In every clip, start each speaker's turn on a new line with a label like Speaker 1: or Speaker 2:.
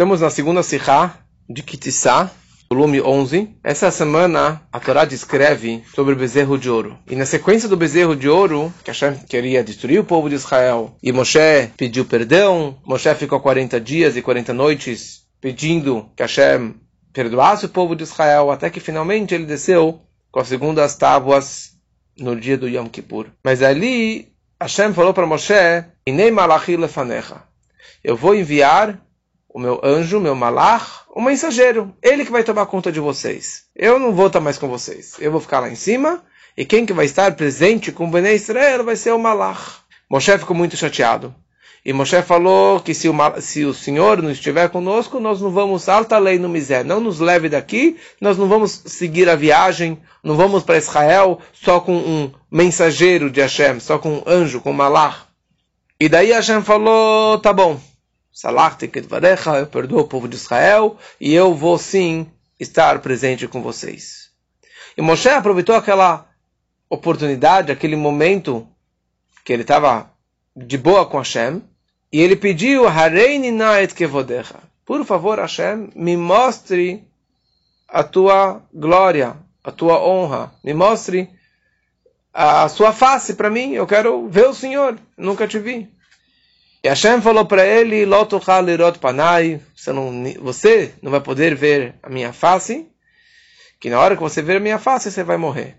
Speaker 1: Estamos na segunda Sihá de Kitissá, volume 11. Essa semana a Torá descreve sobre o bezerro de ouro. E na sequência do bezerro de ouro, que Hashem queria destruir o povo de Israel, e Moshe pediu perdão, Moshe ficou 40 dias e 40 noites pedindo que Hashem perdoasse o povo de Israel, até que finalmente ele desceu com as segundas tábuas no dia do Yom Kippur. Mas ali Hashem falou para Moshe, lefanecha. Eu vou enviar o meu anjo, meu malach, o mensageiro. Ele que vai tomar conta de vocês. Eu não vou estar mais com vocês. Eu vou ficar lá em cima. E quem que vai estar presente com o Bnei Israel vai ser o malach. Moshe ficou muito chateado. E Moshe falou que se o, se o Senhor não estiver conosco, nós não vamos, alta lei no miséria, não nos leve daqui, nós não vamos seguir a viagem, não vamos para Israel só com um mensageiro de Hashem, só com um anjo, com um malach. E daí Hashem falou, tá bom, Salachti Kedvarecha, eu perdoo o povo de Israel, e eu vou sim estar presente com vocês. E Moshe aproveitou aquela oportunidade, aquele momento que ele estava de boa com Hashem, e ele pediu, Kevodecha. Por favor, Hashem, me mostre a tua glória, a tua honra, me mostre a sua face para mim, eu quero ver o Senhor, nunca te vi. E Hashem falou para ele, panai, você não, você não vai poder ver a minha face, que na hora que você ver a minha face, você vai morrer.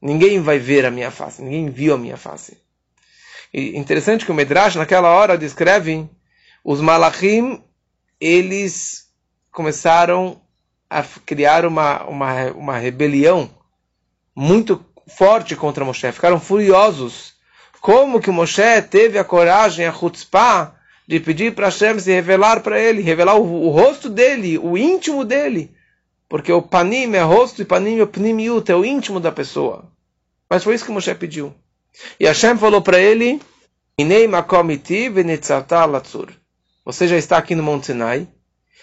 Speaker 1: Ninguém vai ver a minha face, ninguém viu a minha face. E interessante que o Medrash naquela hora descreve os malachim, eles começaram a criar uma, uma, uma rebelião muito forte contra Moshe, ficaram furiosos como que Moshe teve a coragem, a chutzpah, de pedir para Hashem se revelar para ele, revelar o, o, rosto dele, o íntimo dele. Porque o panim é rosto e panim é o pnimiut, é o íntimo da pessoa. Mas foi isso que Moshe pediu. E Hashem falou para ele, Você já está aqui no Monte Sinai.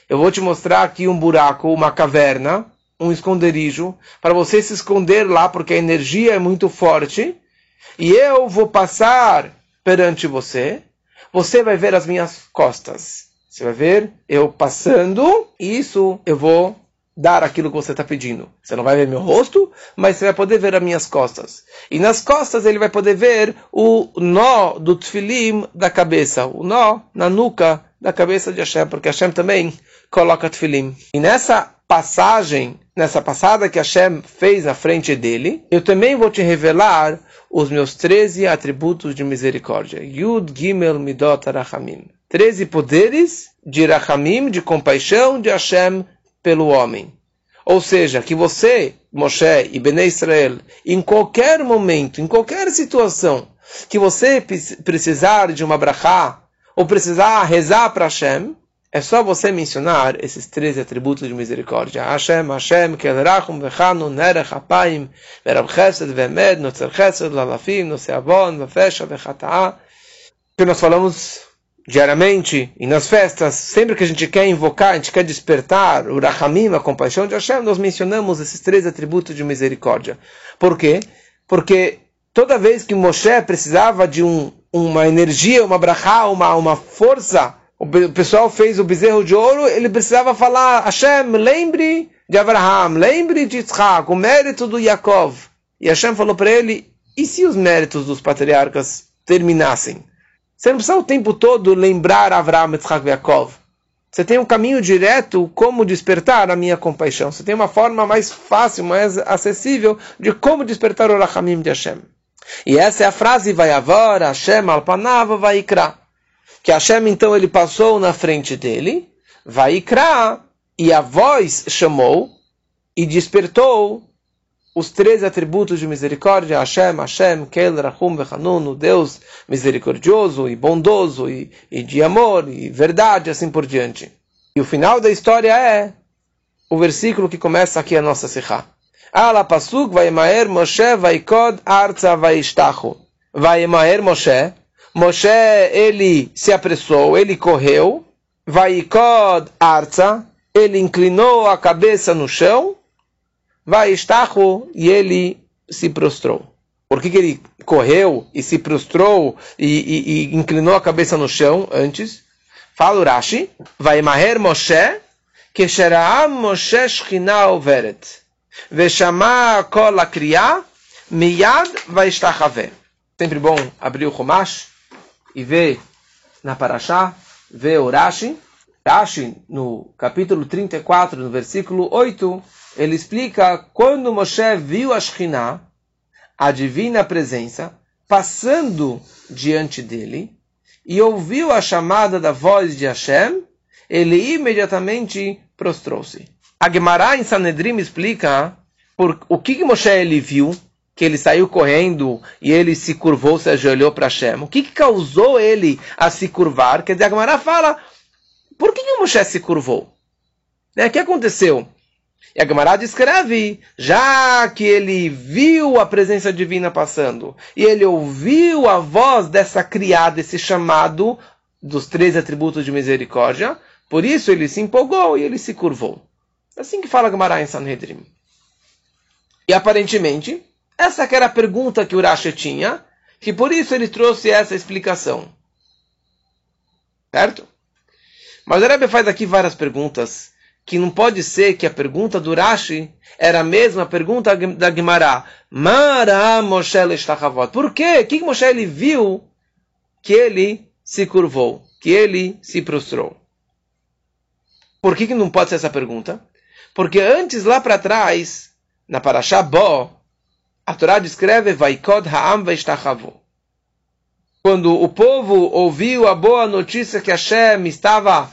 Speaker 1: Eu vou te mostrar aqui um buraco, uma caverna, um esconderijo, para você se esconder lá, porque a energia é muito forte e eu vou passar perante você, você vai ver as minhas costas. Você vai ver eu passando, e isso eu vou dar aquilo que você está pedindo. Você não vai ver meu rosto, mas você vai poder ver as minhas costas. E nas costas ele vai poder ver o nó do tefilim da cabeça, o nó na nuca da cabeça de Hashem, porque Hashem também coloca tefilim. E nessa passagem, nessa passada que Hashem fez na frente dele, eu também vou te revelar os meus 13 atributos de misericórdia. Yud Gimel Midot Rachamim. 13 poderes de Rachamim, de compaixão de Hashem pelo homem. Ou seja, que você, Moshe e Bnei Israel, em qualquer momento, em qualquer situação, que você precisar de uma brachá, ou precisar rezar para Hashem, é só você mencionar esses três atributos de misericórdia. Hashem, Hashem, Kelrachum, Vechanu, Nerech, Apayim, Verav Chesed, Vemed, Notzer Chesed, Lalafim, Noseavon, Vefesha, Vechata'a. Que nós falamos diariamente e nas festas, sempre que a gente quer invocar, a gente quer despertar o Rachamim, a compaixão de Hashem, nós mencionamos esses três atributos de misericórdia. Por quê? Porque toda vez que Moshe precisava de um, uma energia, uma brachá, uma, uma força, o pessoal fez o bezerro de ouro, ele precisava falar, Hashem, lembre de Abraham, lembre de Yitzhak, o mérito do Yaakov. E Hashem falou para ele, e se os méritos dos patriarcas terminassem? Você não precisa o tempo todo lembrar Abraham, Yitzhak e Yaakov. Você tem um caminho direto como despertar a minha compaixão. Você tem uma forma mais fácil, mais acessível de como despertar o Rachamim de Hashem. E essa é a frase, vai avora, Hashem alpanav vai ikra que Hashem então ele passou na frente dele, vai Ikra, e a voz chamou e despertou os três atributos de misericórdia, Hashem, Hashem, Kel, Rahum, Vechanun, o Deus misericordioso e bondoso e, e, de amor e verdade, assim por diante. E o final da história é o versículo que começa aqui a nossa Sikha. Ala pasuk vai maer Moshe vai kod arza vai ishtachu. Vai maer Moshe, Moshe, ele se apressou, ele correu, vai Kod arza, ele inclinou a cabeça no chão, vai estacho, e ele se prostrou. Por que, que ele correu e se prostrou e, e, e inclinou a cabeça no chão antes? Fala o Rashi, vai maher Moshe, que Sheraam Moshe Shechina overet. Veshama kol akriya, miyad vai Sempre bom abrir o Chumash e ver na Parashá, ver o Rashi. Rashi, no capítulo 34, no versículo 8, ele explica quando Moshe viu a Shekhinah, a divina presença, passando diante dele, e ouviu a chamada da voz de Hashem, ele imediatamente prostrou-se. A Gemara em Sanedrim explica por, o que, que Moshe ele viu, que ele saiu correndo e ele se curvou, se ajoelhou para Hashem. O que, que causou ele a se curvar? Quer dizer, a Gemara fala, por que, que Moshe se curvou? Né? O que aconteceu? E a Gemara descreve, já que ele viu a presença divina passando, e ele ouviu a voz dessa criada, esse chamado dos três atributos de misericórdia, por isso ele se empolgou e ele se curvou. Assim que fala Gemara em Sanhedrin. E aparentemente, essa era a pergunta que Urashi tinha, que por isso ele trouxe essa explicação. Certo? Mas o Rebbe faz aqui várias perguntas que não pode ser que a pergunta do Rashi era a mesma pergunta da Gemara. Mara Moshe Leshtachavot. Por quê? O que Moshe ele viu que ele se curvou, que ele se prostrou? Por que, que não pode ser essa pergunta? Porque antes, lá para trás, na Parashá Bo, a Torá descreve Vaikod Ha'am Vaishtachavo. Quando o povo ouviu a boa notícia que Hashem estava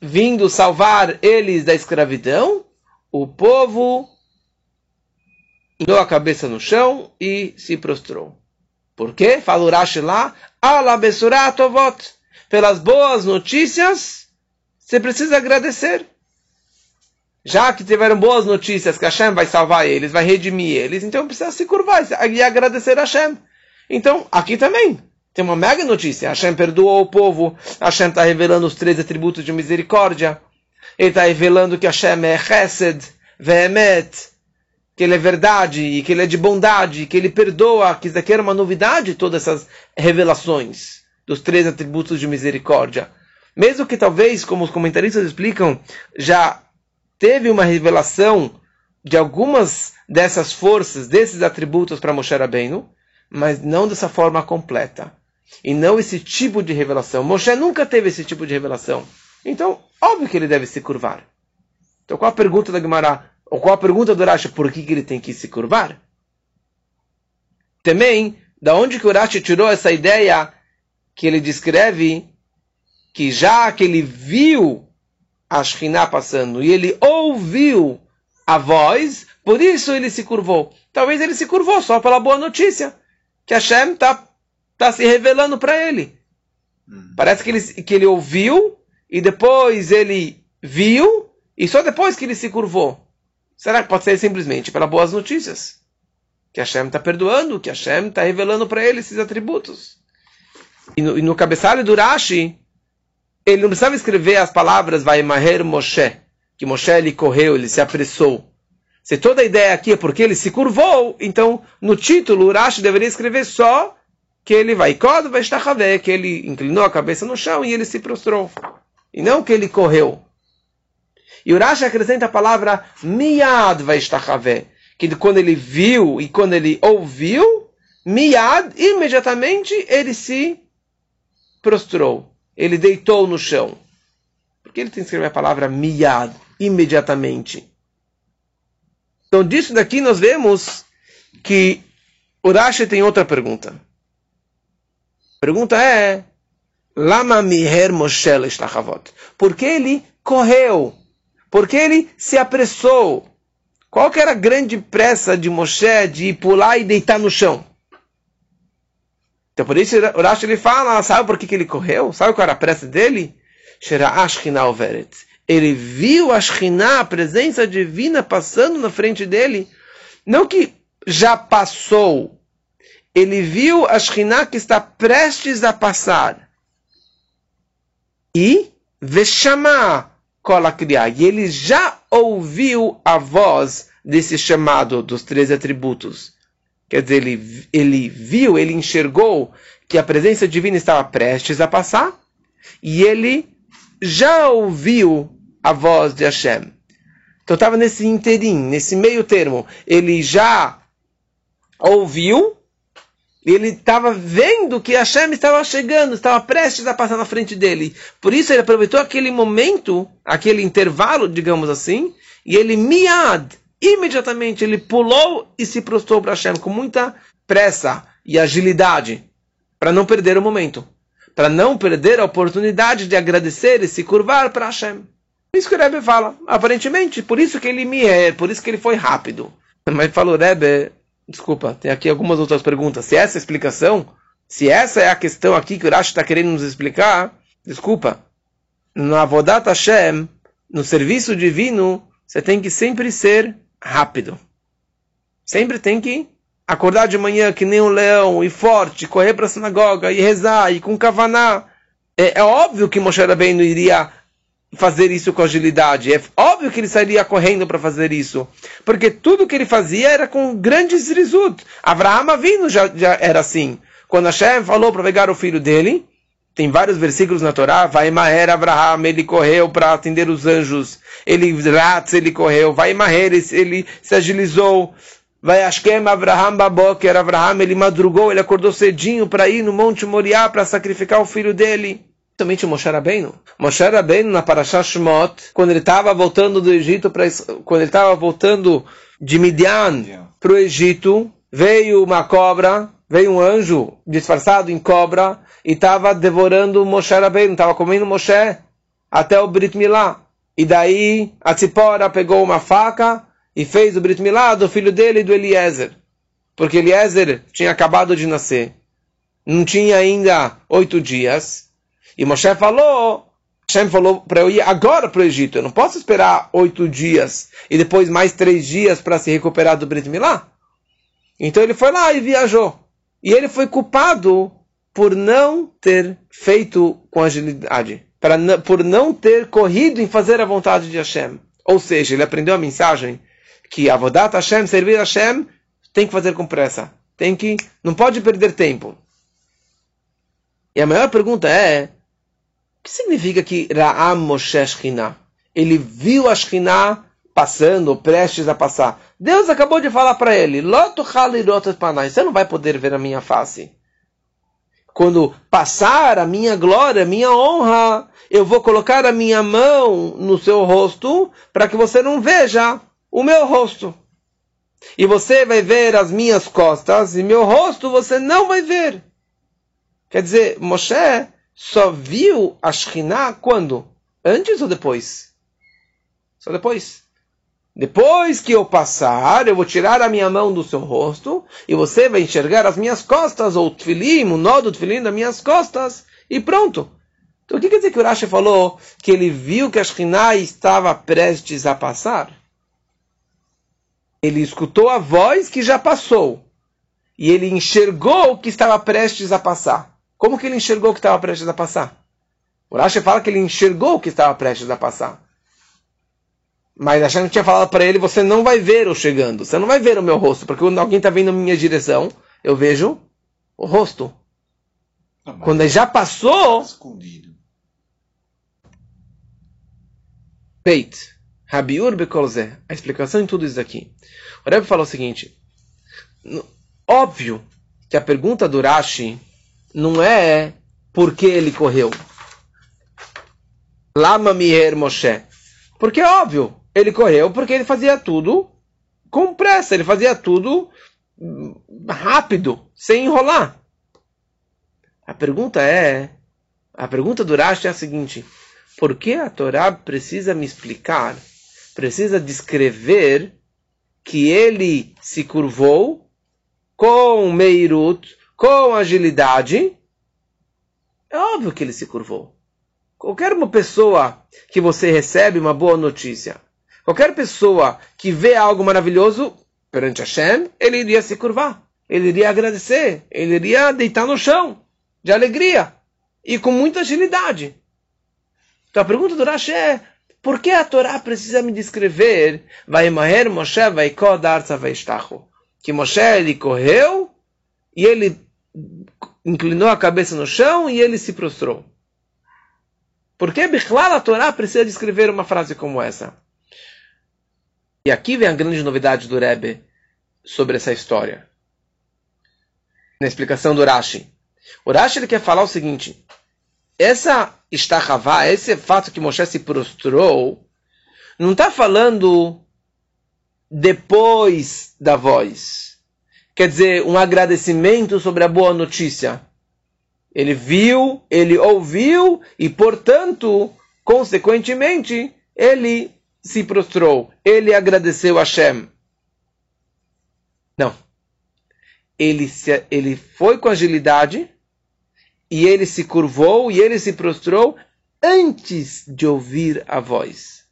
Speaker 1: vindo salvar eles da escravidão, o povo deu a cabeça no chão e se prostrou. Por quê? Fala Urashi lá, Alabesurat Pelas boas notícias, você precisa agradecer. Já que tiveram boas notícias que Hashem vai salvar eles, vai redimir eles, então precisa se curvar e agradecer a Hashem. Então, aqui também. Tem uma mega notícia. Hashem perdoou o povo. Hashem está revelando os três atributos de misericórdia. Ele está revelando que Hashem é Chesed, Vehemet, que ele é verdade e que ele é de bondade, que ele perdoa, que isso daqui era uma novidade, todas essas revelações dos três atributos de misericórdia. Mesmo que talvez, como os comentaristas explicam, já teve uma revelação de algumas dessas forças, desses atributos para Moshe Rabbeinu, mas não dessa forma completa e não esse tipo de revelação. Moshe nunca teve esse tipo de revelação. Então, óbvio que ele deve se curvar. Então, qual a pergunta da Gemara? Ou qual a pergunta do Rashi? Por que, que ele tem que se curvar? Também, da onde que o Rashi tirou essa ideia que ele descreve que já que ele viu a Shekhinah passando e ele ouviu a voz, por isso ele se curvou. Talvez ele se curvou só pela boa notícia, que Hashem está está se revelando para ele. Hum. Parece que ele, que ele ouviu e depois ele viu e só depois que ele se curvou. Será que pode ser simplesmente pelas boas notícias? Que Hashem está perdoando, que Hashem está revelando para ele esses atributos. E no, e no cabeçalho do Rashi, ele não precisava escrever as palavras vai Maher Moshe, que Moshe ele correu, ele se apressou. Se toda a ideia aqui é porque ele se curvou, então no título o Rashi deveria escrever só que ele vai vai estar que ele inclinou a cabeça no chão e ele se prostrou. E não que ele correu. E o Rashi acrescenta a palavra miad vai estar que quando ele viu e quando ele ouviu, miad, imediatamente ele se prostrou. Ele deitou no chão. Por que ele tem que escrever a palavra miad, imediatamente? Então, disso daqui nós vemos que o Rashi tem outra pergunta pergunta é: Lama miher Moshe Por que ele correu? Por que ele se apressou? Qual que era a grande pressa de Moshe de pular e deitar no chão? Então por isso o Rashi ele fala, sabe por que, que ele correu? Sabe qual era a pressa dele? Ele viu a Shekhinah, a presença divina passando na frente dele. Não que já passou, ele viu a Shekhinah que está prestes a passar. E Veshama Kolakriya. E ele já ouviu a voz desse chamado dos três atributos. Quer dizer, ele, ele viu, ele enxergou que a presença divina estava prestes a passar. E ele já ouviu a voz de Hashem. Então estava nesse interim, nesse meio termo. Ele já ouviu, ele estava vendo que Hashem estava chegando, estava prestes a passar na frente dele. Por isso ele aproveitou aquele momento, aquele intervalo, digamos assim, e ele miad, imediatamente ele pulou e se prostrou para Hashem com muita pressa e agilidade, para não perder o momento, para não perder a oportunidade de agradecer e se curvar para Hashem. Isso que o Rebbe fala, aparentemente, por isso que ele me é, por isso que ele foi rápido. Mas falou, Rebbe, desculpa, tem aqui algumas outras perguntas. Se essa é a explicação, se essa é a questão aqui que o Rashi está querendo nos explicar, desculpa, na Avodat Hashem, no serviço divino, você tem que sempre ser rápido. Sempre tem que acordar de manhã que nem um leão, e forte, correr para a sinagoga, e rezar, e com kavaná. É, é, óbvio que Moshe Rabbeinu iria fazer isso com agilidade. É óbvio que ele sairia correndo para fazer isso. Porque tudo que ele fazia era com grandes risut. Avraham vindo já, já era assim. Quando Hashem falou para pegar o filho dele, tem vários versículos na Torá, vai Maher Abraham, ele correu para atender os anjos. Ele Ratz, ele correu. Vai Maher, ele se agilizou. Vai Ashkem Abraham Baboker, Abraham, ele madrugou, ele acordou cedinho para ir no Monte Moriá para sacrificar o filho dele. Somente Moshe Rabbeinu. Moshe Rabbeinu na Parashah Shemot, quando ele estava voltando do Egito, pra, quando ele estava voltando de Midian para o Egito, veio uma cobra, veio um anjo disfarçado em cobra e estava devorando Moshe Rabbeinu, estava comendo Moshe até o Brit Milá. E daí a Tzipora pegou uma faca e fez o Brit Milá do filho dele, do Eliezer. Porque Eliezer tinha acabado de nascer. Não tinha ainda oito dias. E Moshe falou, Hashem falou para eu ir agora para o Egito. Eu não posso esperar oito dias e depois mais três dias para se recuperar do Brit Milá. Então ele foi lá e viajou. E ele foi culpado por não ter feito com agilidade, para, por não ter corrido em fazer a vontade de Hashem. Ou seja, ele aprendeu a mensagem que a Vodat Hashem, servir Hashem, tem que fazer com pressa. Tem que, não pode perder tempo. E a maior pergunta é, o que significa que Ra'am Moshe Shekhinah? Ele viu a passando, prestes a passar. Deus acabou de falar para ele, Loto você não vai poder ver a minha face. Quando passar a minha glória, a minha honra, eu vou colocar a minha mão no seu rosto para que você não veja o meu rosto. E você vai ver as minhas costas e meu rosto você não vai ver. Quer dizer, Moshe só viu a Shekhinah quando? Antes ou depois? Só depois. Depois que eu passar, eu vou tirar a minha mão do seu rosto e você vai enxergar as minhas costas, ou o tefilim, o nó do tefilim das minhas costas, e pronto. Então o que quer dizer que o Rashi falou que ele viu que a Shekhinah estava prestes a passar? Ele escutou a voz que já passou e ele enxergou que estava prestes a passar. Como que ele enxergou que estava prestes a passar? O Rashi fala que ele enxergou que estava prestes a passar. Mas Hashem tinha falado para ele, você não vai ver eu chegando, você não vai ver o meu rosto, porque quando alguém está vindo a minha direção, eu vejo o rosto. Não, quando ele já passou... Escondido. Peit. Rabiur Bekolzé. A explicação em tudo isso aqui. O Rebbe falou o seguinte. Óbvio que a pergunta do Rashi não é porque ele correu. Lama Miher Moshe. Porque é óbvio, ele correu porque ele fazia tudo com pressa, ele fazia tudo rápido, sem enrolar. A pergunta é, a pergunta do Rashi é a seguinte: por que a Torá precisa me explicar, precisa descrever que ele se curvou com Meirut, com agilidade, é óbvio que ele se curvou. Qualquer uma pessoa que você recebe uma boa notícia, qualquer pessoa que vê algo maravilhoso perante Hashem, ele iria se curvar, ele iria agradecer, ele iria deitar no chão de alegria e com muita agilidade. Então a pergunta do Rashi é: por que a Torá precisa me descrever? Vai Maher Moshe vai Kodar Que Moshe ele correu e ele inclinou a cabeça no chão e ele se prostrou. Por que Bichlal a Torá precisa descrever uma frase como essa? E aqui vem a grande novidade do Rebbe sobre essa história. Na explicação do Rashi. O Rashi ele quer falar o seguinte: essa Ishtachavá, esse fato que Moshe se prostrou, não está falando depois da voz. Quer dizer, um agradecimento sobre a boa notícia. Ele viu, ele ouviu e, portanto, consequentemente, ele se prostrou. Ele agradeceu a Hashem. Não. Ele, se, ele foi com agilidade e ele se curvou e ele se prostrou antes de ouvir a voz.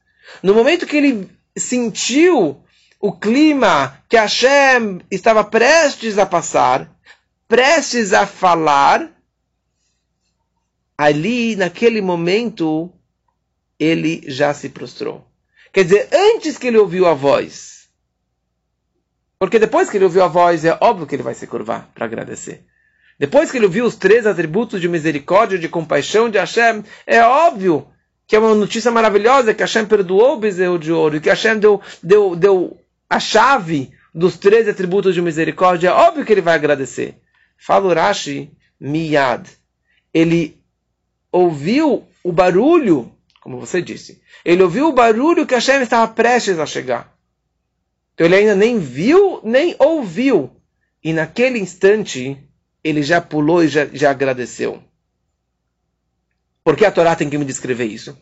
Speaker 1: No momento que ele sentiu o clima que Hashem estava prestes a passar, prestes a falar, ali, naquele momento, ele já se prostrou. Quer dizer, antes que ele ouviu a voz. Porque depois que ele ouviu a voz, é óbvio que ele vai se curvar para agradecer. Depois que ele ouviu os três atributos de misericórdia, de compaixão de Hashem, é óbvio que é uma notícia maravilhosa que Hashem perdoou o bezerro de ouro que Hashem deu, deu, deu a chave dos três atributos de misericórdia. É óbvio que ele vai agradecer. Fala Urashi, miyad. Ele ouviu o barulho, como você disse, ele ouviu o barulho que Hashem estava prestes a chegar. Então ele ainda nem viu, nem ouviu. E naquele instante, ele já pulou e já, já agradeceu. Por que a Torá tem que me descrever isso?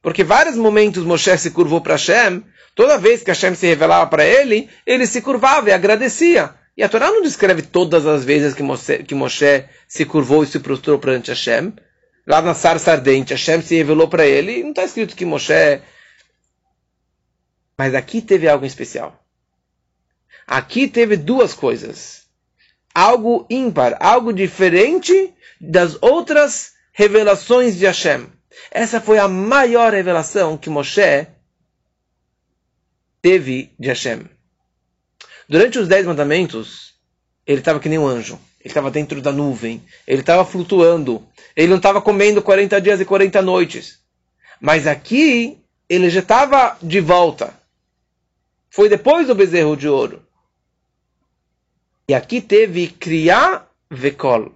Speaker 1: Porque vários momentos Moshe se curvou para Hashem, toda vez que Hashem se revelava para ele, ele se curvava e agradecia. E a Torá não descreve todas as vezes que Moshe, que Moshe se curvou e se prostrou perante Hashem, lá na sarça ardente, Hashem se revelou para ele, e não está escrito que Moshe. Mas aqui teve algo especial. Aqui teve duas coisas. Algo ímpar, algo diferente das outras revelações de Hashem. Essa foi a maior revelação que Moshe teve de Hashem. Durante os Dez Mandamentos, ele estava que nem um anjo. Ele estava dentro da nuvem. Ele estava flutuando. Ele não estava comendo 40 dias e 40 noites. Mas aqui, ele já estava de volta. Foi depois do bezerro de ouro. E aqui teve criar vekol.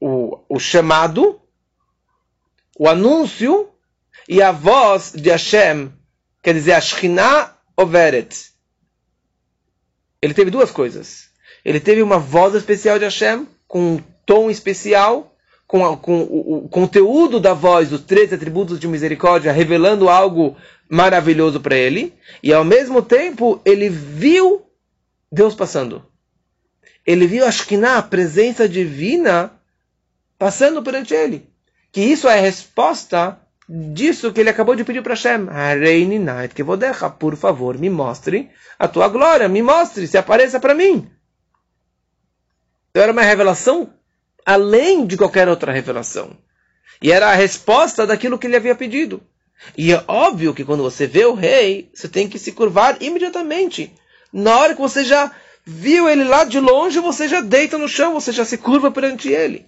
Speaker 1: O, o chamado, o anúncio e a voz de Hashem. Quer dizer, a Shekhinah overet. Ele teve duas coisas. Ele teve uma voz especial de Hashem, com um tom especial, com, a, com o, o, conteúdo da voz, os três atributos de misericórdia, revelando algo maravilhoso para ele. E ao mesmo tempo, ele viu Deus passando. Ele viu a Shekhinah, a presença divina, passando perante ele. Que isso é a resposta disso que ele acabou de pedir para Hashem. Que vou deixar, por favor, me mostre a tua glória, me mostre, se apareça para mim. Era uma revelação além de qualquer outra revelação. E era a resposta daquilo que ele havia pedido. E é óbvio que quando você vê o rei, você tem que se curvar imediatamente. Na hora que você já viu ele lá de longe, você já deita no chão, você já se curva perante ele.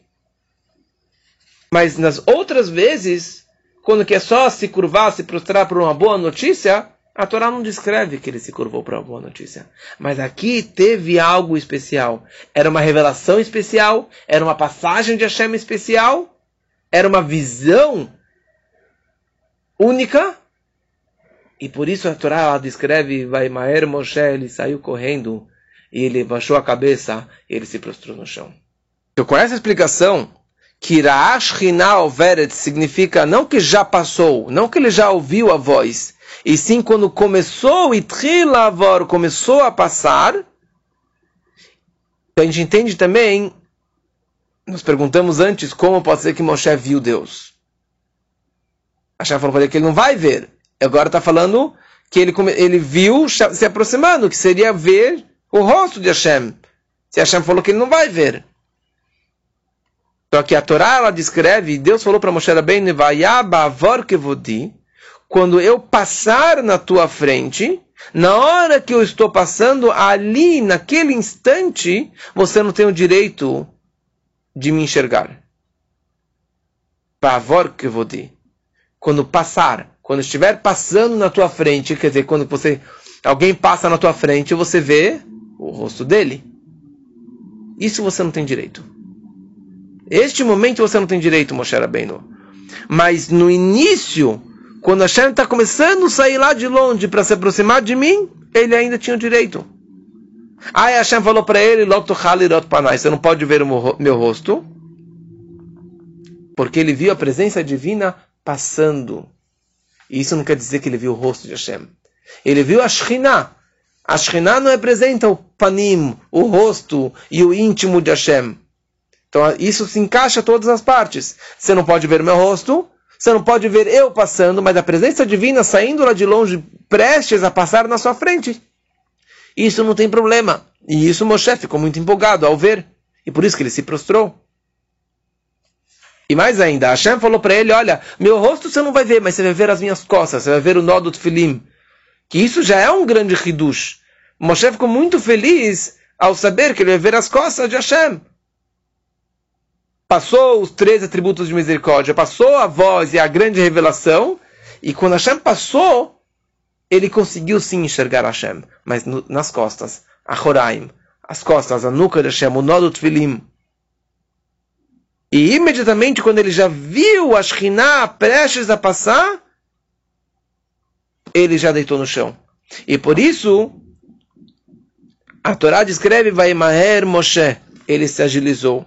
Speaker 1: Mas nas outras vezes, quando quer só se curvar, se prostrar por uma boa notícia, a Torá não descreve que ele se curvou para uma boa notícia. Mas aqui teve algo especial. Era uma revelação especial, era uma passagem de Hashem especial, era uma visão única. E por isso a Torá descreve, vai Maer Moshe, ele saiu correndo e ele baixou a cabeça e ele se prostrou no chão. Então, com essa explicação, que Raash Hinal Veret significa não que já passou, não que ele já ouviu a voz, e sim quando começou, Itrilavor começou a passar, então a gente entende também, nós perguntamos antes como pode ser que Moshe viu Deus. Hashem falou para ele que ele não vai ver. Agora está falando que ele, ele viu se aproximando, que seria ver o rosto de Hashem. Se Hashem falou que ele não vai ver. Só que a Torá ela descreve, Deus falou para Moshe Rabbeinu, Vayabavor kevodi, quando eu passar na tua frente, na hora que eu estou passando, ali, naquele instante, você não tem o direito de me enxergar. Pavor que vou dir. quando passar, quando estiver passando na tua frente, quer dizer, quando você alguém passa na tua frente, você vê o rosto dele. Isso você não tem direito. Este momento você não tem direito, Moshe Rabbeinu. Mas no início, quando Hashem está começando a sair lá de longe para se aproximar de mim, ele ainda tinha o direito. Aí Hashem falou para ele, você não pode ver o meu rosto, porque ele viu a presença divina passando. Isso não quer dizer que ele viu o rosto de Hashem. Ele viu a Shekhinah. A Shekhinah não representa o panim, o rosto e o íntimo de Hashem. Então isso se encaixa todas as partes. Você não pode ver meu rosto, você não pode ver eu passando, mas a presença divina saindo lá de longe, prestes a passar na sua frente. Isso não tem problema. E isso Moshe ficou muito empolgado ao ver. E por isso que ele se prostrou. E mais ainda, Hashem falou para ele, olha, meu rosto você não vai ver, mas você vai ver as minhas costas, você vai ver o nó do. Que isso já é um grande hidush. Moshe ficou muito feliz ao saber que ele vai ver as costas de Hashem. Passou os três atributos de misericórdia, passou a voz e a grande revelação, e quando Hashem passou, ele conseguiu sim enxergar Hashem, mas no, nas costas, a Horaim, as costas, a nuca de Hashem, o nó do Tfilim. E imediatamente, quando ele já viu a Shekhinah prestes a passar, ele já deitou no chão. E por isso, a Torá descreve, vai Maher Moshe, ele se agilizou.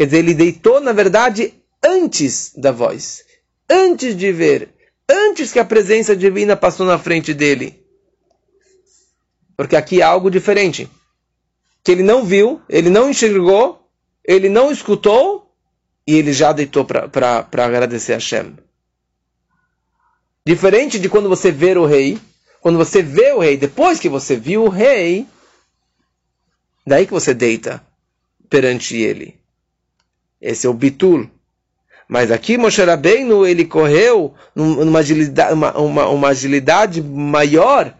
Speaker 1: Quer dizer, ele deitou, na verdade, antes da voz, antes de ver, antes que a presença divina passou na frente dele. Porque aqui há algo diferente. Que ele não viu, ele não enxergou, ele não escutou e ele já deitou para agradecer a Hashem. Diferente de quando você vê o rei, quando você vê o rei, depois que você viu o rei, daí que você deita perante ele. Esse é o bitul. Mas aqui Moshe Rabbeinu, ele correu numa agilidade, uma, uma, uma agilidade maior,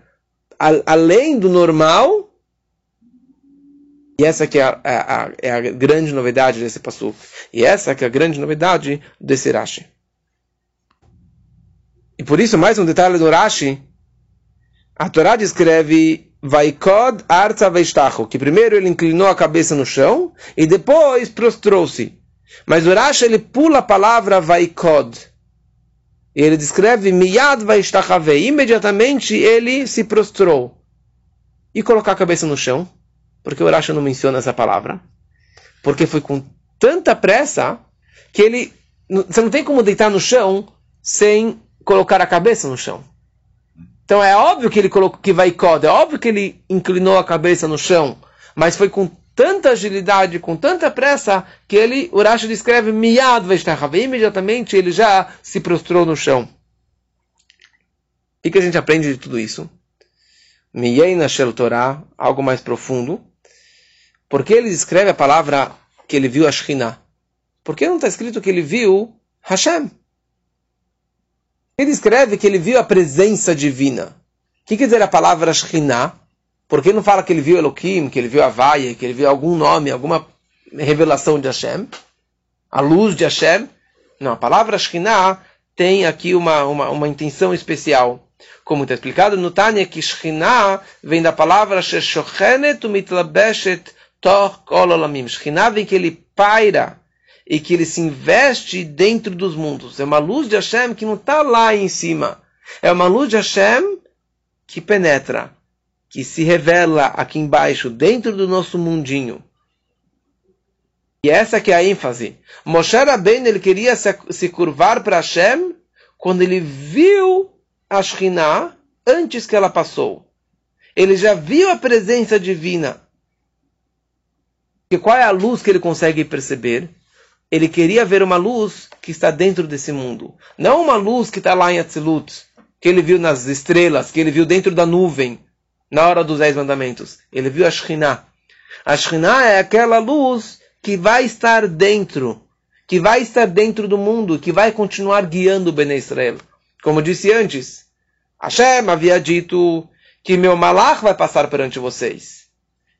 Speaker 1: a, além do normal. E essa que é a, a, é a grande novidade desse passo. E essa que é a grande novidade desse Rashi. E por isso, mais um detalhe do Rashi. A Torá descreve Vaikod Arza Veistacho, que primeiro ele inclinou a cabeça no chão e depois prostrou-se. Mas o Rashi ele pula a palavra vaikod. E ele descreve miyad vaishtachave. Imediatamente ele se prostrou. E colocar a cabeça no chão. Porque o Rashi não menciona essa palavra. Porque foi com tanta pressa que ele. Você não tem como deitar no chão sem colocar a cabeça no chão. Então é óbvio que ele colocou que vai é óbvio que ele inclinou a cabeça no chão, mas foi com tanta agilidade, com tanta pressa, que ele, o Rashi descreve, miad imediatamente ele já se prostrou no chão. O que a gente aprende de tudo isso? Miyeina Shel Torah, algo mais profundo. Porque ele descreve a palavra que ele viu a? Por que não está escrito que ele viu Hashem? Ele escreve que ele viu a presença divina. O que quer dizer a palavra Shekhinah? Por que não fala que ele viu Elohim, que ele viu Havaia, que ele viu algum nome, alguma revelação de Hashem? A luz de Hashem? Não, a palavra Shekhinah tem aqui uma, uma, uma intenção especial. Como está explicado no Tânia, que Shekhinah vem da palavra Sheshochenet umitlabeshet toch ololamim. Shekhinah vem que ele paira e que ele se investe dentro dos mundos. É uma luz de Hashem que não está lá em cima. É uma luz de Hashem que penetra que se revela aqui embaixo, dentro do nosso mundinho. E essa que é a ênfase. Moshe Rabbeinu, ele queria se, se curvar para Hashem quando ele viu a Shekhinah antes que ela passou. Ele já viu a presença divina. E qual é a luz que ele consegue perceber? Ele queria ver uma luz que está dentro desse mundo. Não uma luz que está lá em Atzilut, que ele viu nas estrelas, que ele viu dentro da nuvem, na hora dos Dez Mandamentos. Ele viu a Shekhinah. A Shekhinah é aquela luz que vai estar dentro, que vai estar dentro do mundo, que vai continuar guiando o Bene Israel. Como disse antes, Hashem havia dito que meu malach vai passar perante vocês.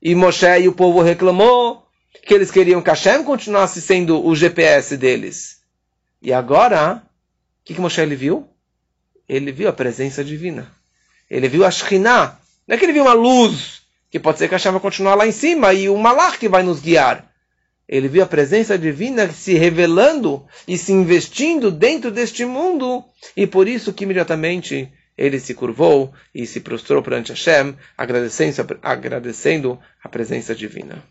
Speaker 1: E Moshe e o povo reclamou que eles queriam que Hashem continuasse sendo o GPS deles. E agora, que, que Moshe ele viu? Ele viu a presença divina. Ele viu a Shekhinah. Não é que ele viu uma luz, que pode ser que a chama continuar lá em cima e o Malach que vai nos guiar. Ele viu a presença divina se revelando e se investindo dentro deste mundo, e por isso que imediatamente ele se curvou e se prostrou perante Hashem, agradecendo, agradecendo a presença divina.